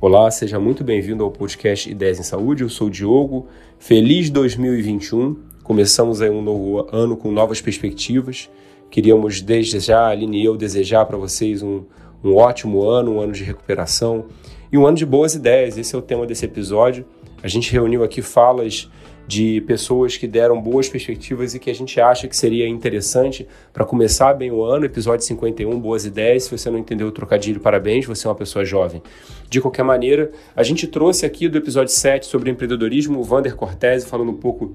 Olá, seja muito bem-vindo ao podcast Ideias em Saúde. Eu sou o Diogo. Feliz 2021. Começamos aí um novo ano com novas perspectivas. Queríamos desde já, Aline e eu, desejar para vocês um, um ótimo ano, um ano de recuperação e um ano de boas ideias. Esse é o tema desse episódio. A gente reuniu aqui falas de pessoas que deram boas perspectivas e que a gente acha que seria interessante para começar bem o ano. Episódio 51, boas ideias. Se você não entendeu o trocadilho, parabéns, você é uma pessoa jovem. De qualquer maneira, a gente trouxe aqui do episódio 7 sobre empreendedorismo o Vander Cortese falando um pouco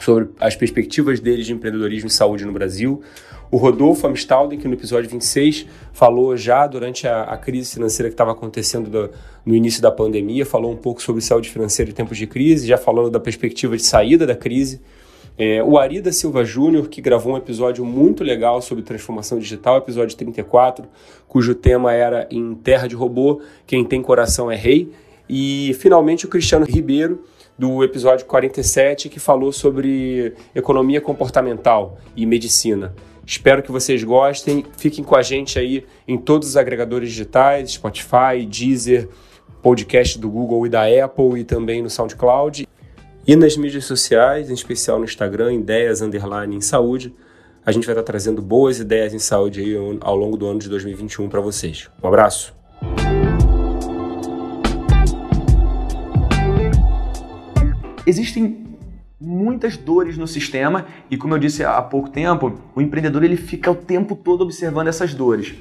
sobre as perspectivas dele de empreendedorismo e saúde no Brasil. O Rodolfo Amstalden, que no episódio 26 falou já durante a, a crise financeira que estava acontecendo do, no início da pandemia, falou um pouco sobre saúde financeira em tempos de crise, já falando da perspectiva de saída da crise. É, o Arida Silva Júnior, que gravou um episódio muito legal sobre transformação digital, episódio 34, cujo tema era Em Terra de Robô, Quem Tem Coração é Rei. E, finalmente, o Cristiano Ribeiro, do episódio 47, que falou sobre economia comportamental e medicina. Espero que vocês gostem. Fiquem com a gente aí em todos os agregadores digitais, Spotify, Deezer, podcast do Google e da Apple e também no SoundCloud. E nas mídias sociais, em especial no Instagram, ideias underline em saúde. A gente vai estar trazendo boas ideias em saúde aí ao longo do ano de 2021 para vocês. Um abraço. Existem muitas dores no sistema e como eu disse há pouco tempo, o empreendedor ele fica o tempo todo observando essas dores.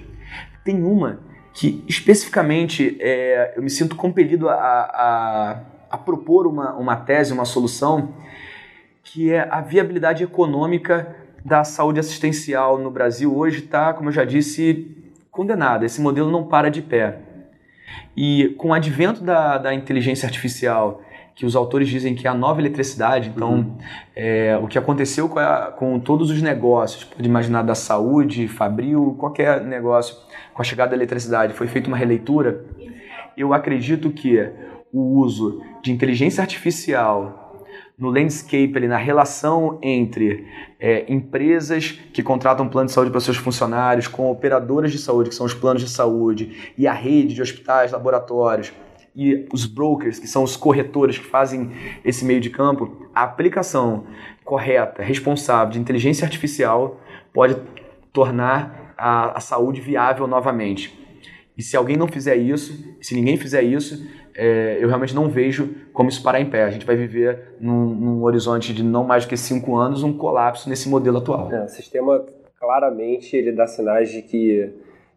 Tem uma que especificamente é, eu me sinto compelido a, a, a propor uma, uma tese, uma solução, que é a viabilidade econômica da saúde assistencial no Brasil hoje está, como eu já disse, condenada. Esse modelo não para de pé. E com o advento da, da inteligência artificial que os autores dizem que é a nova eletricidade. Então, uhum. é, o que aconteceu com, a, com, todos os negócios, pode imaginar da saúde, Fabril, qualquer negócio, com a chegada da eletricidade, foi feita uma releitura. Eu acredito que o uso de inteligência artificial no landscape, ali, na relação entre é, empresas que contratam plano de saúde para seus funcionários, com operadoras de saúde, que são os planos de saúde, e a rede de hospitais, laboratórios, e os brokers, que são os corretores que fazem esse meio de campo, a aplicação correta, responsável de inteligência artificial pode tornar a, a saúde viável novamente. E se alguém não fizer isso, se ninguém fizer isso, é, eu realmente não vejo como isso parar em pé. A gente vai viver num, num horizonte de não mais do que cinco anos um colapso nesse modelo atual. É, o sistema claramente ele dá sinais de que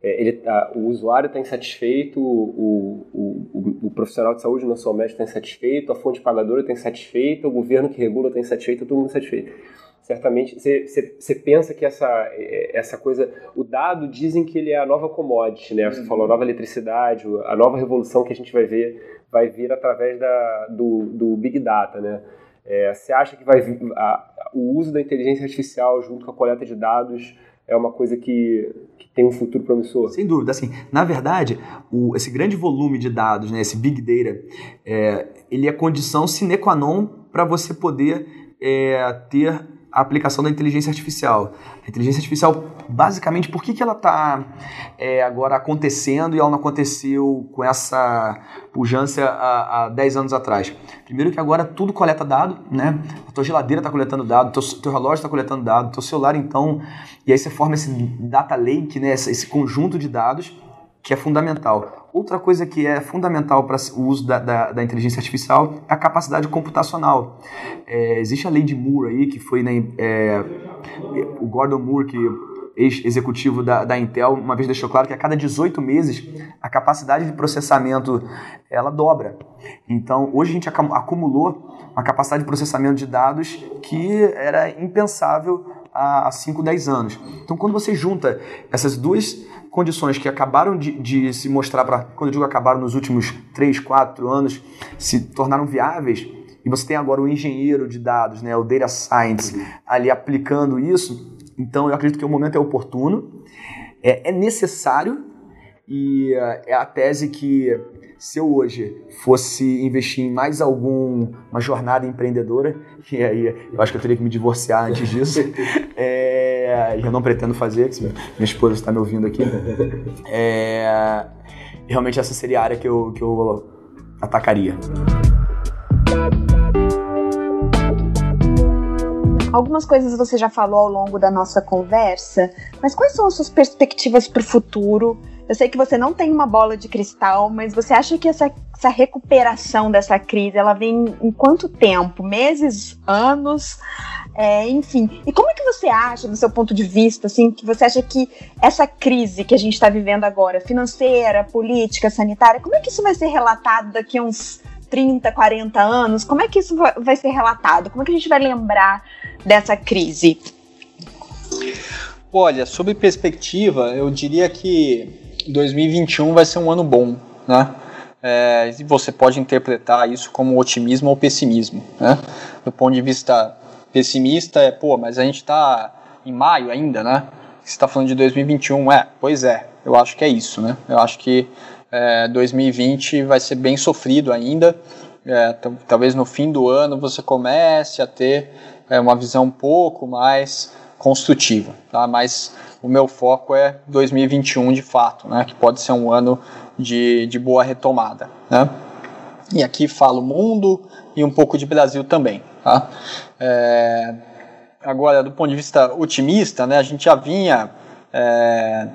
ele, a, o usuário está insatisfeito, o, o, o, o, profissional de saúde, não só o médico, está insatisfeito, a fonte pagadora está insatisfeita, o governo que regula está insatisfeito, todo mundo insatisfeito. Certamente, você pensa que essa, essa coisa, o dado dizem que ele é a nova commodity, né? Você uhum. falou a nova eletricidade, a nova revolução que a gente vai ver, vai vir através da, do, do Big Data, né? É, você acha que vai vir, a, o uso da inteligência artificial junto com a coleta de dados é uma coisa que, que tem um futuro promissor. Sem dúvida. Assim, na verdade, o, esse grande volume de dados, né, esse big data, é, ele é condição sine qua non para você poder é, ter a aplicação da inteligência artificial. A inteligência artificial, basicamente, por que, que ela está é, agora acontecendo e ela não aconteceu com essa pujança há, há 10 anos atrás? Primeiro que agora tudo coleta dado, né? A tua geladeira está coletando dado, teu, teu relógio está coletando dado, teu celular então, e aí você forma esse data lake, né? esse, esse conjunto de dados que é fundamental. Outra coisa que é fundamental para o uso da, da, da, inteligência artificial é a capacidade computacional. É, existe a lei de Moore aí, que foi né, é, o Gordon Moore, que ex-executivo da, da, Intel, uma vez deixou claro que a cada 18 meses a capacidade de processamento ela dobra. Então, hoje a gente acumulou uma capacidade de processamento de dados que era impensável há 5, 10 anos. Então, quando você junta essas duas condições que acabaram de, de se mostrar, para quando eu digo acabaram nos últimos 3, 4 anos, se tornaram viáveis, e você tem agora o engenheiro de dados, né, o data science, ali aplicando isso, então eu acredito que o momento é oportuno, é, é necessário, e uh, é a tese que se eu hoje fosse investir em mais alguma jornada empreendedora, e aí eu acho que eu teria que me divorciar antes disso, é, eu não pretendo fazer, minha esposa está me ouvindo aqui, é, realmente essa seria a área que eu, que eu atacaria? Algumas coisas você já falou ao longo da nossa conversa, mas quais são as suas perspectivas para o futuro? Eu sei que você não tem uma bola de cristal, mas você acha que essa, essa recuperação dessa crise ela vem em quanto tempo? Meses, anos? É, enfim, e como é que você acha, do seu ponto de vista, assim, que você acha que essa crise que a gente está vivendo agora, financeira, política, sanitária, como é que isso vai ser relatado daqui a uns 30, 40 anos, como é que isso vai ser relatado? Como é que a gente vai lembrar dessa crise? Olha, sobre perspectiva, eu diria que 2021 vai ser um ano bom, né? É, você pode interpretar isso como otimismo ou pessimismo, né? Do ponto de vista pessimista, é, pô, mas a gente está em maio ainda, né? Você está falando de 2021, é, pois é, eu acho que é isso, né? Eu acho que é, 2020 vai ser bem sofrido ainda. É, talvez no fim do ano você comece a ter é, uma visão um pouco mais construtiva, tá? Mas o meu foco é 2021 de fato, né? Que pode ser um ano de, de boa retomada, né? E aqui falo mundo e um pouco de Brasil também, tá? É, agora, do ponto de vista otimista, né? A gente já vinha é,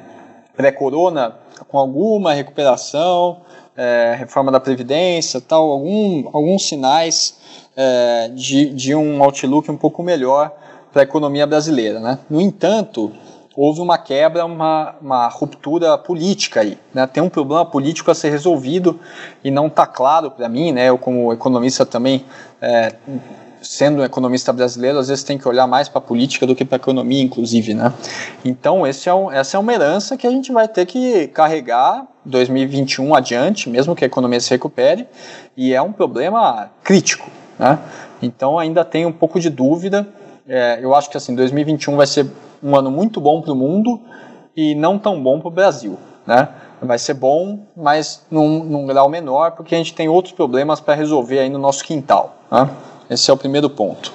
pré-corona com alguma recuperação, é, reforma da Previdência, tal, algum, alguns sinais é, de, de um outlook um pouco melhor para a economia brasileira. Né? No entanto, houve uma quebra, uma, uma ruptura política aí. Né? Tem um problema político a ser resolvido e não está claro para mim, né? eu como economista também é, sendo um economista brasileiro, às vezes tem que olhar mais para a política do que para a economia, inclusive, né? Então, esse é um, essa é uma herança que a gente vai ter que carregar 2021 adiante, mesmo que a economia se recupere, e é um problema crítico, né? Então, ainda tem um pouco de dúvida. É, eu acho que assim, 2021 vai ser um ano muito bom para o mundo e não tão bom para o Brasil, né? Vai ser bom, mas num, num grau menor, porque a gente tem outros problemas para resolver aí no nosso quintal. Né? Esse é o primeiro ponto.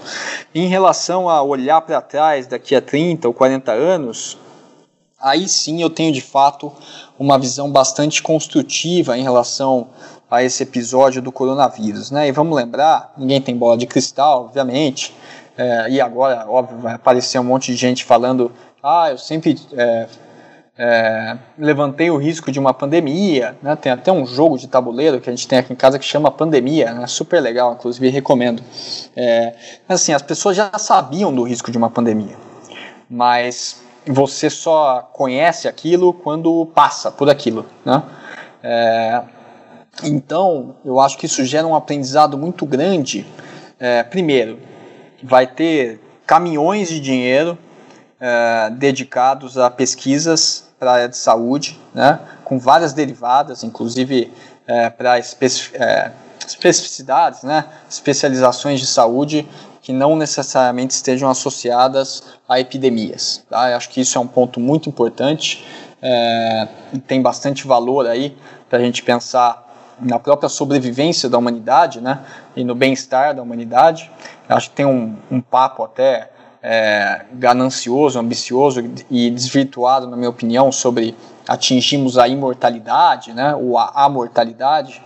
Em relação a olhar para trás daqui a 30 ou 40 anos, aí sim eu tenho de fato uma visão bastante construtiva em relação a esse episódio do coronavírus. Né? E vamos lembrar, ninguém tem bola de cristal, obviamente, é, e agora, óbvio, vai aparecer um monte de gente falando ah, eu sempre é, é, levantei o risco de uma pandemia, né? tem até um jogo de tabuleiro que a gente tem aqui em casa que chama Pandemia, né? super legal, inclusive recomendo. É, assim, as pessoas já sabiam do risco de uma pandemia, mas você só conhece aquilo quando passa por aquilo. Né? É, então, eu acho que isso gera um aprendizado muito grande. É, primeiro, vai ter caminhões de dinheiro é, dedicados a pesquisas para a área de saúde, né, com várias derivadas, inclusive é, para especi é, especificidades, né, especializações de saúde que não necessariamente estejam associadas a epidemias. Tá? Eu acho que isso é um ponto muito importante é, e tem bastante valor aí para a gente pensar na própria sobrevivência da humanidade né, e no bem-estar da humanidade. Acho que tem um, um papo até é, ganancioso, ambicioso e desvirtuado, na minha opinião, sobre atingirmos a imortalidade, né, ou a amortalidade,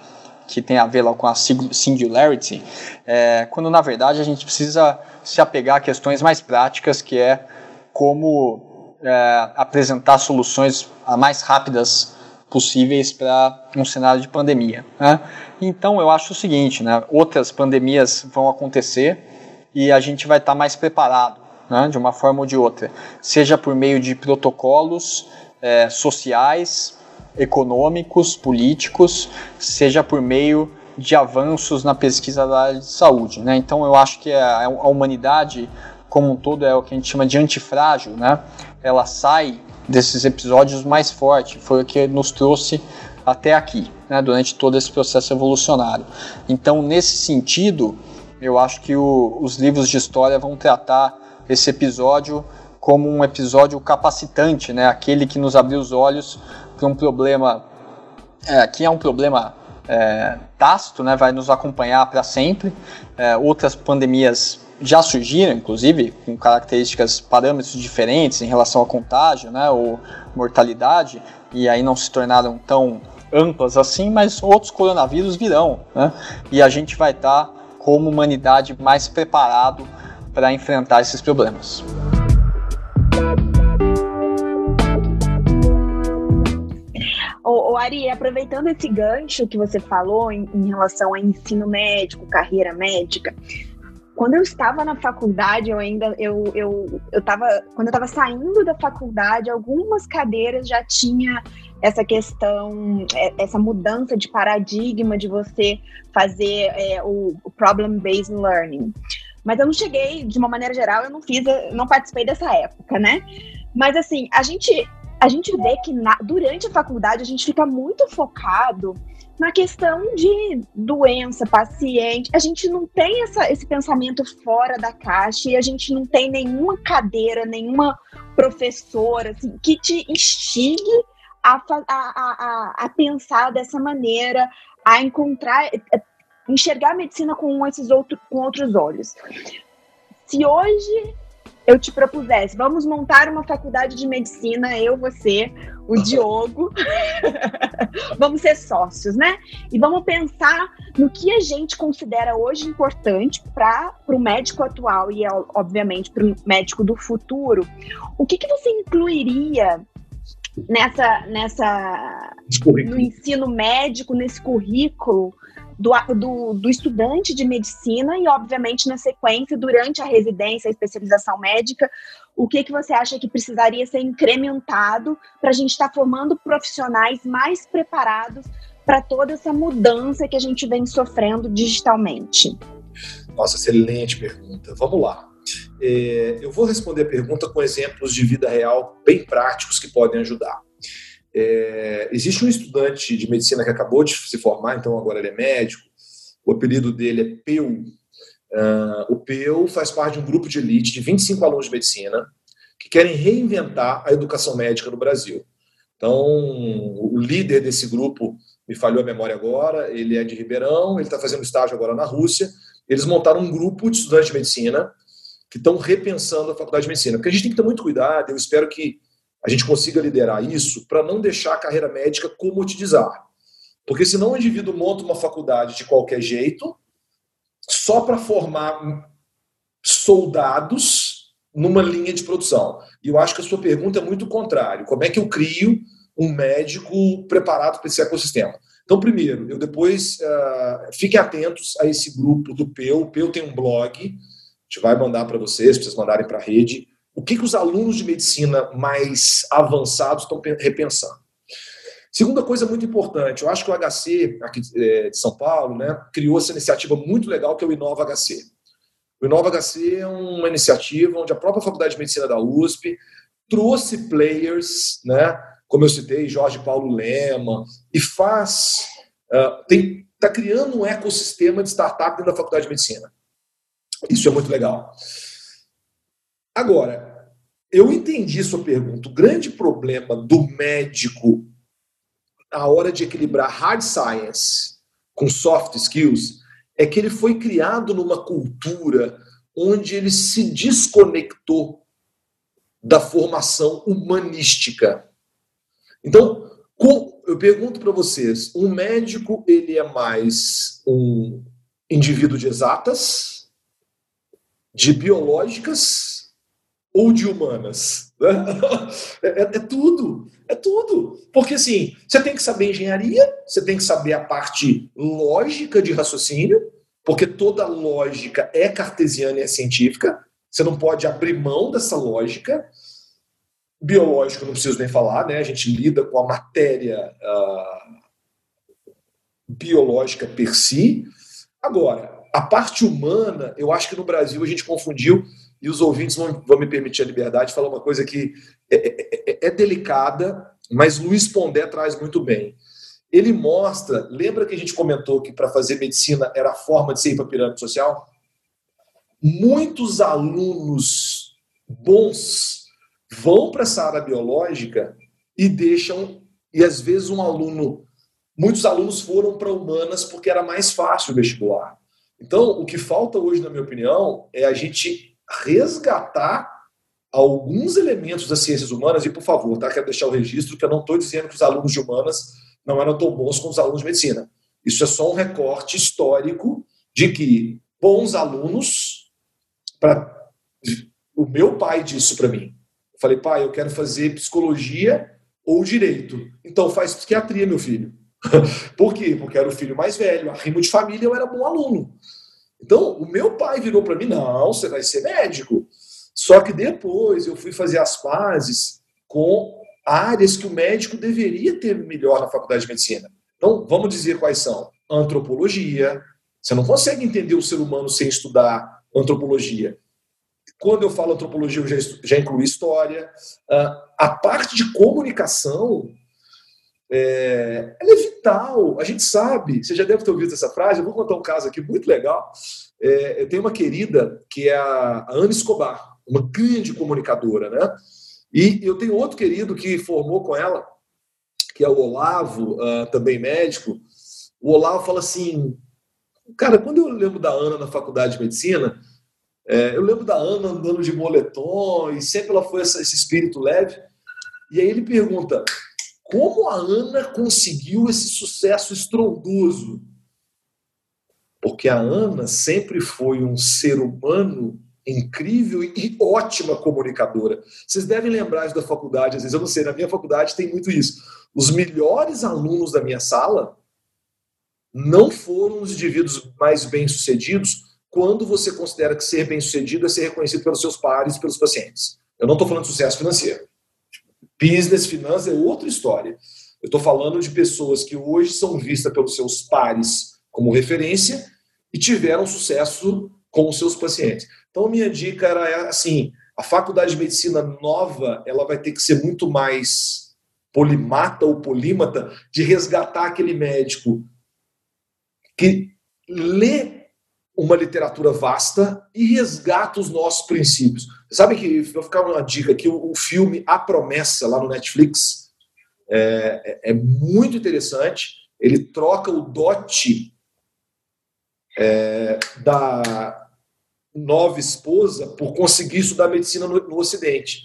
que tem a ver lá com a singularity, é, quando na verdade a gente precisa se apegar a questões mais práticas, que é como é, apresentar soluções mais rápidas possíveis para um cenário de pandemia. Né? Então eu acho o seguinte, né, outras pandemias vão acontecer e a gente vai estar tá mais preparado né, de uma forma ou de outra, seja por meio de protocolos é, sociais, econômicos, políticos, seja por meio de avanços na pesquisa da área de saúde. Né? Então eu acho que a, a humanidade como um todo é o que a gente chama de antifrágil, né? ela sai desses episódios mais forte, foi o que nos trouxe até aqui, né, durante todo esse processo evolucionário. Então, nesse sentido, eu acho que o, os livros de história vão tratar esse episódio como um episódio capacitante, né? aquele que nos abriu os olhos para um problema é, que é um problema é, tácito, né? vai nos acompanhar para sempre. É, outras pandemias já surgiram, inclusive, com características, parâmetros diferentes em relação ao contágio né? ou mortalidade, e aí não se tornaram tão amplas assim, mas outros coronavírus virão, né? E a gente vai estar, tá, como humanidade, mais preparado para enfrentar esses problemas. O, Ari, aproveitando esse gancho que você falou em, em relação a ensino médico, carreira médica, quando eu estava na faculdade, eu ainda eu, eu, eu tava, quando eu estava saindo da faculdade, algumas cadeiras já tinha essa questão, é, essa mudança de paradigma de você fazer é, o, problem-based learning. Mas eu não cheguei, de uma maneira geral, eu não fiz, não participei dessa época, né? Mas assim, a gente a gente vê que na, durante a faculdade a gente fica muito focado na questão de doença, paciente. A gente não tem essa, esse pensamento fora da caixa e a gente não tem nenhuma cadeira, nenhuma professora assim, que te instigue a, a, a, a pensar dessa maneira, a encontrar, enxergar a medicina com esses outros, com outros olhos. Se hoje eu te propusesse, vamos montar uma faculdade de medicina, eu, você, o Diogo, vamos ser sócios, né? E vamos pensar no que a gente considera hoje importante para o médico atual e, obviamente, para o médico do futuro. O que, que você incluiria nessa, nessa no ensino médico, nesse currículo do, do, do, estudante de medicina e, obviamente, na sequência, durante a residência, a especialização médica, o que, que você acha que precisaria ser incrementado para a gente estar tá formando profissionais mais preparados para toda essa mudança que a gente vem sofrendo digitalmente? Nossa, excelente pergunta. Vamos lá. É, eu vou responder a pergunta com exemplos de vida real bem práticos que podem ajudar. É, existe um estudante de medicina que acabou de se formar, então agora ele é médico. O apelido dele é Peu. Uh, o Peu faz parte de um grupo de elite de 25 alunos de medicina que querem reinventar a educação médica no Brasil. Então, o líder desse grupo, me falhou a memória agora, ele é de Ribeirão, ele está fazendo estágio agora na Rússia. Eles montaram um grupo de estudantes de medicina que estão repensando a faculdade de medicina. Porque a gente tem que ter muito cuidado, eu espero que a gente consiga liderar isso para não deixar a carreira médica comoditizar. Porque senão o indivíduo monta uma faculdade de qualquer jeito só para formar soldados numa linha de produção. E eu acho que a sua pergunta é muito contrário. Como é que eu crio um médico preparado para esse ecossistema? Então, primeiro, eu depois uh, fiquem atentos a esse grupo do PEU. O PEU tem um blog, gente vai mandar para vocês, para vocês mandarem para a rede o que, que os alunos de medicina mais avançados estão repensando. Segunda coisa muito importante, eu acho que o HC, aqui é, de São Paulo, né, criou essa iniciativa muito legal que é o Inova HC. O Inova HC é uma iniciativa onde a própria Faculdade de Medicina da USP trouxe players, né, como eu citei, Jorge Paulo Lema, e faz, está uh, criando um ecossistema de startup dentro da Faculdade de Medicina. Isso é muito legal. Agora, eu entendi sua pergunta. O grande problema do médico na hora de equilibrar hard science com soft skills é que ele foi criado numa cultura onde ele se desconectou da formação humanística. Então, eu pergunto para vocês, um médico ele é mais um indivíduo de exatas, de biológicas ou de humanas. Né? É, é, tudo, é tudo. Porque assim, você tem que saber engenharia, você tem que saber a parte lógica de raciocínio, porque toda lógica é cartesiana e é científica. Você não pode abrir mão dessa lógica. Biológico, não preciso nem falar, né? A gente lida com a matéria uh, biológica per si. Agora, a parte humana, eu acho que no Brasil a gente confundiu e os ouvintes vão, vão me permitir a liberdade de falar uma coisa que é, é, é, é delicada, mas Luiz Pondé traz muito bem. Ele mostra, lembra que a gente comentou que para fazer medicina era a forma de ser para a pirâmide social? Muitos alunos bons vão para essa área biológica e deixam, e às vezes um aluno, muitos alunos foram para humanas porque era mais fácil o vestibular. Então, o que falta hoje, na minha opinião, é a gente resgatar alguns elementos das ciências humanas, e por favor, tá? quero deixar o registro que eu não estou dizendo que os alunos de humanas não eram tão bons como os alunos de medicina. Isso é só um recorte histórico de que bons alunos, para o meu pai disse para mim. Eu falei, pai, eu quero fazer psicologia ou direito. Então faz psiquiatria, meu filho. Por quê? Porque era o filho mais velho, arrimo de família, eu era bom aluno. Então, o meu pai virou para mim: não, você vai ser médico. Só que depois eu fui fazer as pazes com áreas que o médico deveria ter melhor na faculdade de medicina. Então, vamos dizer quais são: antropologia. Você não consegue entender o ser humano sem estudar antropologia. Quando eu falo antropologia, eu já, já incluí história. Uh, a parte de comunicação é, ela é vital. A gente sabe, você já deve ter ouvido essa frase. Eu vou contar um caso aqui muito legal. É, eu tenho uma querida que é a Ana Escobar, uma grande comunicadora, né? E eu tenho outro querido que formou com ela, que é o Olavo, uh, também médico. O Olavo fala assim: Cara, quando eu lembro da Ana na faculdade de medicina, é, eu lembro da Ana andando de moletom e sempre ela foi esse, esse espírito leve. E aí ele pergunta: como a Ana conseguiu esse sucesso estrondoso? Porque a Ana sempre foi um ser humano incrível e ótima comunicadora. Vocês devem lembrar isso da faculdade, às vezes eu não sei, na minha faculdade tem muito isso. Os melhores alunos da minha sala não foram os indivíduos mais bem-sucedidos quando você considera que ser bem-sucedido é ser reconhecido pelos seus pares, pelos pacientes. Eu não estou falando de sucesso financeiro. Business, finanças é outra história. Eu estou falando de pessoas que hoje são vistas pelos seus pares como referência e tiveram sucesso com os seus pacientes. Então, minha dica era assim: a faculdade de medicina nova ela vai ter que ser muito mais polimata ou polímata de resgatar aquele médico que lê uma literatura vasta e resgata os nossos princípios. Sabe que, vou ficar uma dica aqui, o, filme A Promessa, lá no Netflix, é, é, é muito interessante. Ele troca o dote é, da nova esposa por conseguir estudar medicina no, no Ocidente.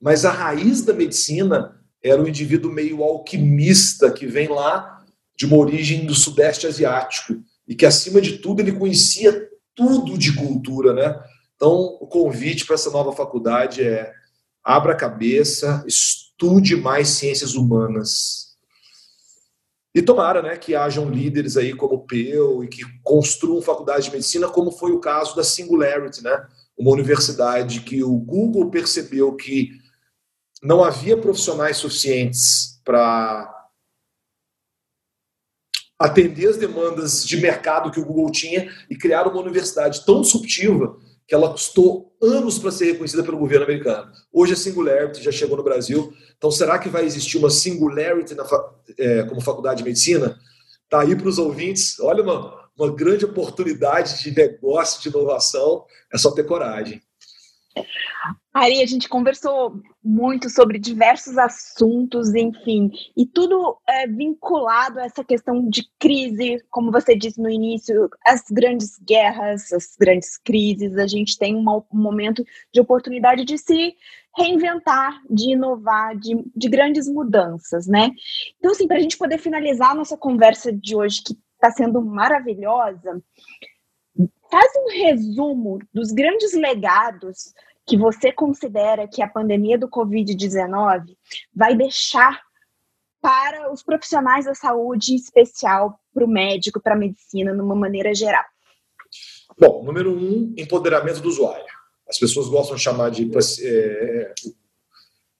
Mas a raiz da medicina era um indivíduo meio alquimista que vem lá de uma origem do Sudeste Asiático e que, acima de tudo, ele conhecia tudo de cultura, né? Então, o convite para essa nova faculdade é abra a cabeça, estude mais ciências humanas. E tomara né, que hajam líderes aí como o Peu e que construam faculdade de medicina, como foi o caso da Singularity, né? uma universidade que o Google percebeu que não havia profissionais suficientes para atender as demandas de mercado que o Google tinha e criar uma universidade tão disruptiva que ela custou anos para ser reconhecida pelo governo americano. Hoje a Singularity já chegou no Brasil. Então, será que vai existir uma Singularity na, é, como faculdade de medicina? Está aí para os ouvintes. Olha, uma, uma grande oportunidade de negócio, de inovação. É só ter coragem. Ari, a gente conversou muito sobre diversos assuntos, enfim, e tudo é vinculado a essa questão de crise, como você disse no início, as grandes guerras, as grandes crises, a gente tem um momento de oportunidade de se reinventar, de inovar, de, de grandes mudanças, né? Então, assim, para a gente poder finalizar a nossa conversa de hoje, que está sendo maravilhosa, faz um resumo dos grandes legados que você considera que a pandemia do Covid-19 vai deixar para os profissionais da saúde, em especial para o médico, para a medicina, numa maneira geral? Bom, número um, empoderamento do usuário. As pessoas gostam de chamar de. É,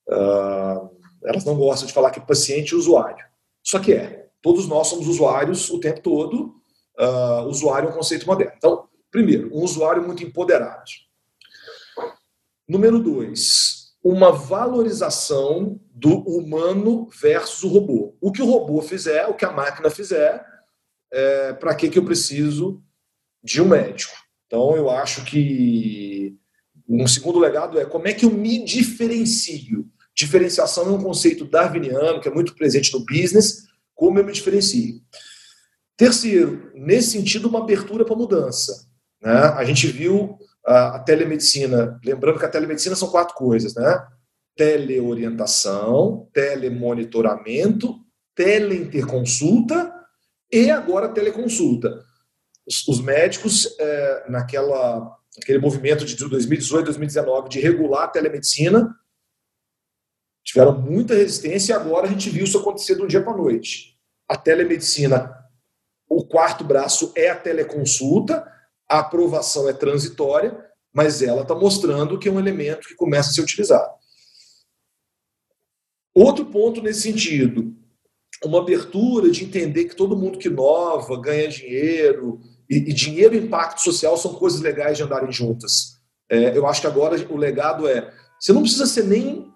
uh, elas não gostam de falar que paciente e usuário. Só que é. Todos nós somos usuários o tempo todo. Uh, usuário é um conceito moderno. Então, primeiro, um usuário muito empoderado. Número dois, uma valorização do humano versus o robô. O que o robô fizer, o que a máquina fizer, é, para que, que eu preciso de um médico? Então, eu acho que um segundo legado é como é que eu me diferencio. Diferenciação é um conceito darwiniano que é muito presente no business. Como eu me diferencio? Terceiro, nesse sentido, uma abertura para mudança. Né? A gente viu a, a telemedicina, lembrando que a telemedicina são quatro coisas, né? Teleorientação, telemonitoramento teleinterconsulta e agora teleconsulta. Os, os médicos, é, naquela, naquele movimento de 2018, 2019 de regular a telemedicina, tiveram muita resistência e agora a gente viu isso acontecer de um dia para a noite. A telemedicina, o quarto braço é a teleconsulta, a aprovação é transitória, mas ela está mostrando que é um elemento que começa a ser utilizado. Outro ponto nesse sentido, uma abertura de entender que todo mundo que inova ganha dinheiro, e, e dinheiro e impacto social são coisas legais de andarem juntas. É, eu acho que agora o legado é: você não precisa ser nem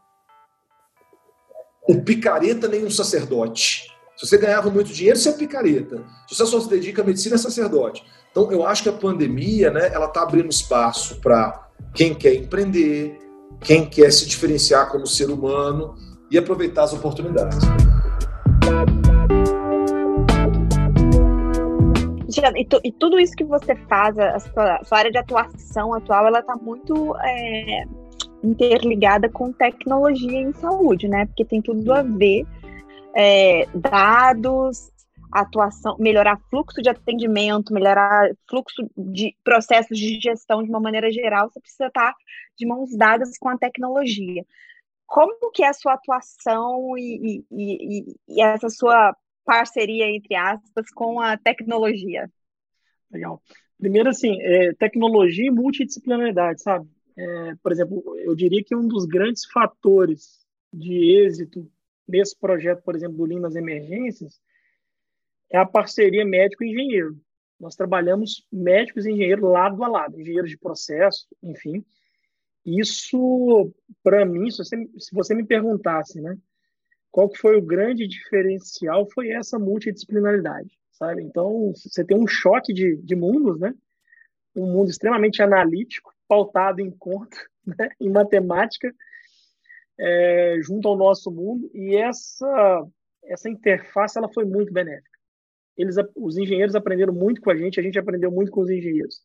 um picareta, nem um sacerdote. Se você ganhava muito dinheiro, você é picareta. Se você só se dedica à medicina, é sacerdote. Então, eu acho que a pandemia, né, ela está abrindo espaço para quem quer empreender, quem quer se diferenciar como ser humano e aproveitar as oportunidades. E, tu, e, tudo isso que você faz, a sua, a sua área de atuação atual, ela está muito é, interligada com tecnologia em saúde, né? Porque tem tudo a ver é, dados, atuação, melhorar fluxo de atendimento, melhorar fluxo de processos de gestão de uma maneira geral, você precisa estar de mãos dadas com a tecnologia. Como que é a sua atuação e, e, e, e essa sua parceria, entre aspas, com a tecnologia? Legal. Primeiro, assim, é, tecnologia e multidisciplinaridade, sabe? É, por exemplo, eu diria que um dos grandes fatores de êxito nesse projeto, por exemplo, do Lean nas emergências, é a parceria médico-engenheiro. Nós trabalhamos médicos e engenheiros lado a lado, engenheiros de processo, enfim. Isso, para mim, se você, se você me perguntasse, né, qual que foi o grande diferencial, foi essa multidisciplinaridade, sabe? Então, você tem um choque de, de mundos, né? Um mundo extremamente analítico, pautado em conta, né? em matemática, é, junto ao nosso mundo, e essa, essa interface ela foi muito benéfica eles, os engenheiros aprenderam muito com a gente, a gente aprendeu muito com os engenheiros.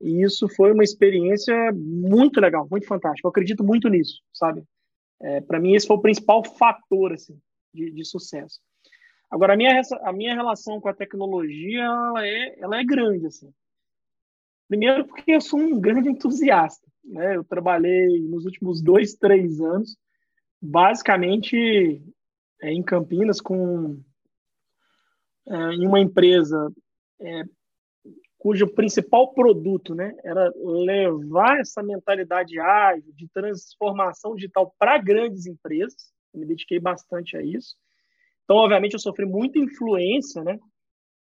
E isso foi uma experiência muito legal, muito fantástica. Eu acredito muito nisso, sabe? É, Para mim, esse foi o principal fator assim, de, de, sucesso. Agora, a minha, a minha relação com a tecnologia ela é, ela é grande. Assim. Primeiro, porque eu sou um grande entusiasta. Né? Eu trabalhei nos últimos dois, três anos, basicamente é, em Campinas, com é, em uma empresa é, cujo principal produto né, era levar essa mentalidade ágil, de transformação digital para grandes empresas. Eu me dediquei bastante a isso. Então, obviamente, eu sofri muita influência né,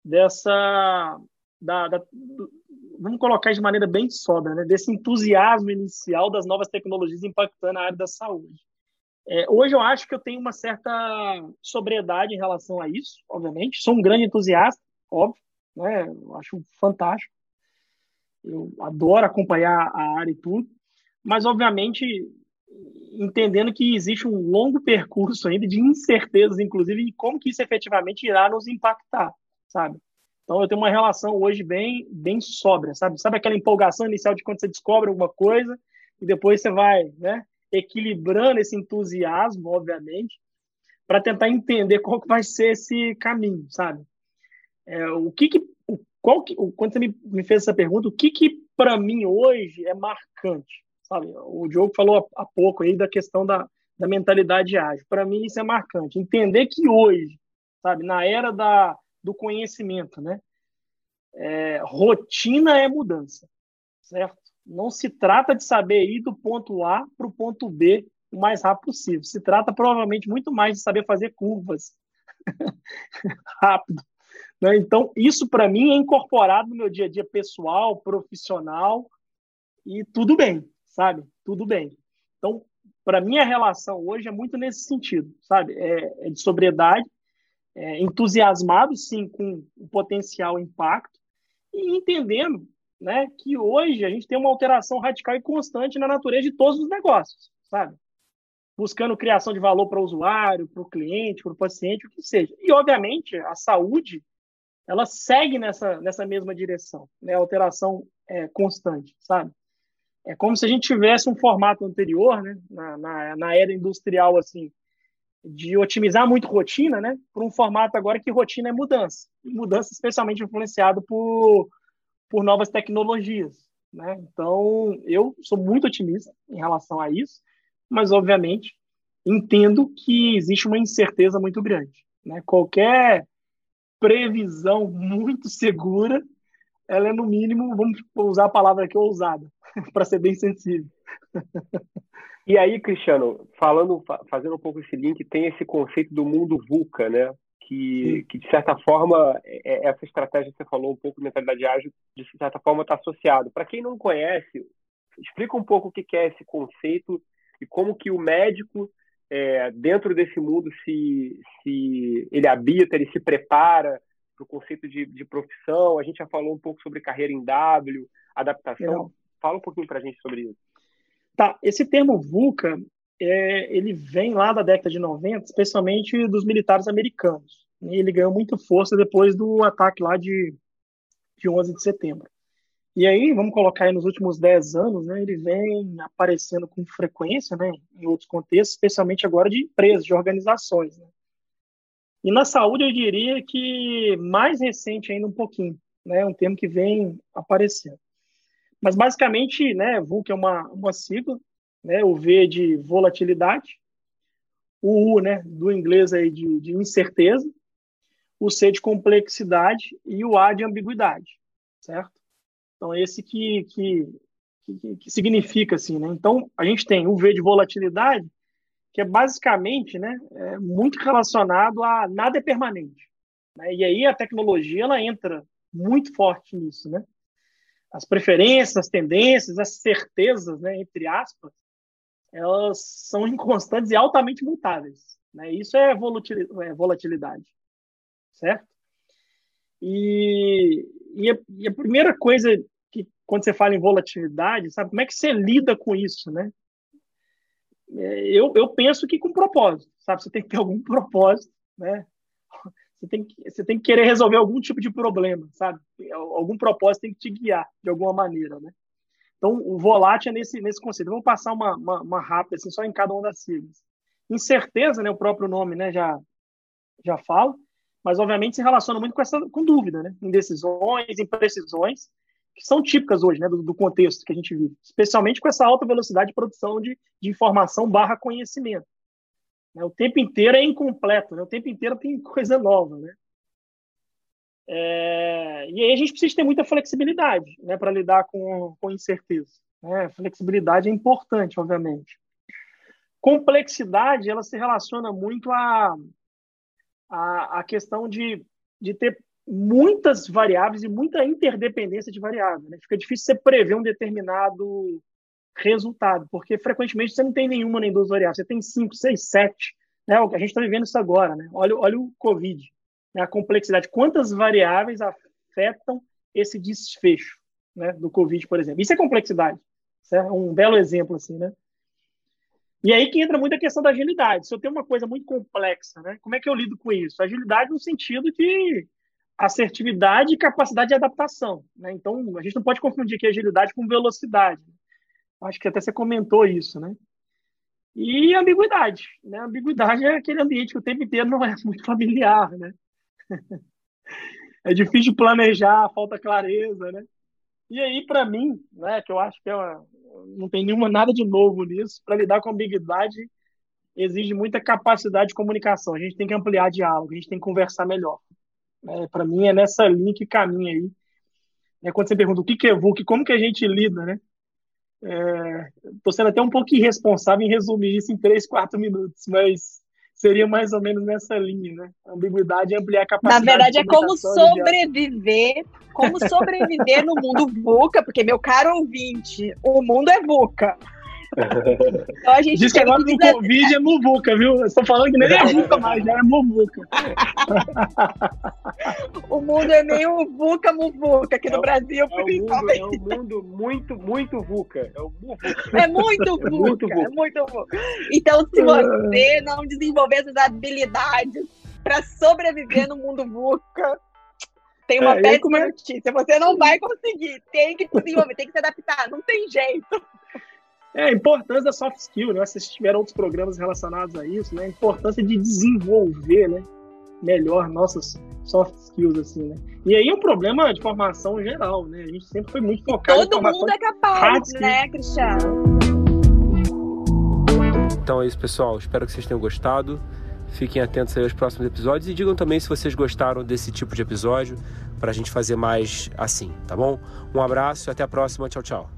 dessa. Da, da, do, vamos colocar de maneira bem sóbria, né, desse entusiasmo inicial das novas tecnologias impactando a área da saúde. É, hoje eu acho que eu tenho uma certa sobriedade em relação a isso, obviamente. Sou um grande entusiasta, óbvio, né? Eu acho fantástico. Eu adoro acompanhar a área e tudo, mas obviamente entendendo que existe um longo percurso ainda de incertezas, inclusive, em como que isso efetivamente irá nos impactar, sabe? Então eu tenho uma relação hoje bem, bem sóbria, sabe? Sabe aquela empolgação inicial de quando você descobre alguma coisa e depois você vai, né? equilibrando esse entusiasmo, obviamente, para tentar entender qual que vai ser esse caminho, sabe? É, o que que, o, qual que, o, quando você me, me fez essa pergunta, o que que para mim hoje é marcante, sabe? O Diogo falou há, há pouco aí da questão da, da mentalidade ágil. Para mim isso é marcante. Entender que hoje, sabe, na era da, do conhecimento, né? É, rotina é mudança, certo? Não se trata de saber ir do ponto A para o ponto B o mais rápido possível. Se trata provavelmente muito mais de saber fazer curvas rápido. Né? Então, isso para mim é incorporado no meu dia a dia pessoal, profissional e tudo bem, sabe? Tudo bem. Então, para mim, a relação hoje é muito nesse sentido, sabe? É, é de sobriedade, é entusiasmado, sim, com o potencial impacto e entendendo né, que hoje a gente tem uma alteração radical e constante na natureza de todos os negócios, sabe? Buscando criação de valor para o usuário, para o cliente, para o paciente, o que seja. E, obviamente, a saúde, ela segue nessa, nessa mesma direção, né? Alteração é, constante, sabe? É como se a gente tivesse um formato anterior, né? Na, na, na era industrial, assim, de otimizar muito rotina, né, para um formato agora que rotina é mudança. Mudança especialmente influenciado por, por novas tecnologias. Né? Então, eu sou muito otimista em relação a isso, mas, obviamente, entendo que existe uma incerteza muito grande. Né? Qualquer previsão muito segura, ela é, no mínimo, vamos usar a palavra aqui, ousada, para ser bem sensível. E aí, Cristiano, falando, fazendo um pouco esse link, tem esse conceito do mundo VUCA, né? Que, que de certa forma, é, é, essa estratégia que você falou, um pouco de mentalidade ágil, de certa forma está associado. Para quem não conhece, explica um pouco o que é esse conceito e como que o médico, é, dentro desse mundo, se, se ele habita, ele se prepara para o conceito de, de profissão. A gente já falou um pouco sobre carreira em W, adaptação. Fala um pouquinho para a gente sobre isso. Tá, esse termo VUCA, é, ele vem lá da década de 90, especialmente dos militares americanos. Ele ganhou muita força depois do ataque lá de, de 11 de setembro. E aí, vamos colocar aí nos últimos 10 anos, né, ele vem aparecendo com frequência, né, em outros contextos, especialmente agora de empresas, de organizações. Né. E na saúde, eu diria que mais recente ainda um pouquinho, né, um termo que vem aparecendo. Mas basicamente, né, VUC é uma, uma sigla, né, o V de volatilidade, o U, né, do inglês aí de, de incerteza, o C de complexidade e o A de ambiguidade, certo? Então, esse que, que, que, que significa, assim, né? Então, a gente tem o V de volatilidade, que é basicamente, né, é muito relacionado a nada é permanente. Né? E aí a tecnologia, ela entra muito forte nisso, né? As preferências, as tendências, as certezas, né, entre aspas, elas são inconstantes e altamente mutáveis. Né? Isso é, é volatilidade, certo? E, e, a, e, a, primeira coisa que, quando você fala em volatilidade, sabe, como é que você lida com isso, né? É, eu, eu penso que com propósito, sabe? Você tem que ter algum propósito, né? Você tem, que, você tem que querer resolver algum tipo de problema, sabe? Algum propósito tem que te guiar de alguma maneira, né? Então, o volátil é nesse, nesse conceito. Vamos passar uma, uma, uma, rápida, assim, só em cada uma das siglas. Incerteza, né? O próprio nome, né? Já, já fala, mas obviamente se relaciona muito com essa com dúvida, né? Indecisões, imprecisões, que são típicas hoje, né? Do, do contexto que a gente vive, especialmente com essa alta velocidade de produção de, de informação barra conhecimento. Né? O tempo inteiro é incompleto, né? o tempo inteiro tem coisa nova. Né? É... E aí a gente precisa ter muita flexibilidade né, para lidar com, com incerteza. Né? Flexibilidade é importante, obviamente. Complexidade ela se relaciona muito a, a, a questão de, de ter muitas variáveis e muita interdependência de variáveis. Né? Fica difícil você prever um determinado resultado, porque frequentemente você não tem nenhuma nem duas variáveis, você tem cinco, seis, sete. Né? A gente está vivendo isso agora. Né? Olha, olha o Covid, né? a complexidade. Quantas variáveis afetam esse desfecho né? do Covid, por exemplo? Isso é complexidade. Isso é um belo exemplo. assim, né? E aí que entra muito a questão da agilidade. Se eu tenho uma coisa muito complexa, né? como é que eu lido com isso? Agilidade no sentido de assertividade e capacidade de adaptação. Né? Então, a gente não pode confundir aqui agilidade com velocidade. Acho que até você comentou isso, né? E ambiguidade, né? Ambiguidade é aquele ambiente que o tempo inteiro não é muito familiar, né? é difícil planejar, falta clareza, né? E aí, para mim, né, que eu acho que é uma, não tem nenhuma nada de novo nisso, para lidar com ambiguidade exige muita capacidade de comunicação. A gente tem que ampliar diálogo, a gente tem que conversar melhor. Né? Para mim é nessa linha que caminha aí. É quando você pergunta o que é VUC, como que a gente lida, né? Estou é, sendo até um pouco irresponsável em resumir isso em 3, 4 minutos, mas seria mais ou menos nessa linha, né? A ambiguidade é ampliar a capacidade. Na verdade, é como sobreviver, como sobreviver no mundo VUCA, porque, meu caro ouvinte, o mundo é VUCA. Então a gente Diz que agora do Covid é muvuca, viu? Estou falando que nem é VUCA mais, já é muvuca. o mundo é meio VUCA, muvuca, aqui é no Brasil, é principalmente. é um mundo muito, muito VUCA. É, o é muito VUCA, é muito VUCA. É muito VUCA. Então, se você não desenvolver essas habilidades para sobreviver no mundo VUCA, tem uma é, péssima notícia. Você não vai conseguir. Tem que desenvolver, tem que se adaptar. Não tem jeito. É, a importância da soft skill, né? Vocês tiveram outros programas relacionados a isso, né? A importância de desenvolver, né? Melhor nossas soft skills, assim, né? E aí é um problema de formação geral, né? A gente sempre foi muito focado Todo em mundo é capaz, né, Cristiano? Então é isso, pessoal. Espero que vocês tenham gostado. Fiquem atentos aí aos próximos episódios e digam também se vocês gostaram desse tipo de episódio para a gente fazer mais assim, tá bom? Um abraço e até a próxima. Tchau, tchau.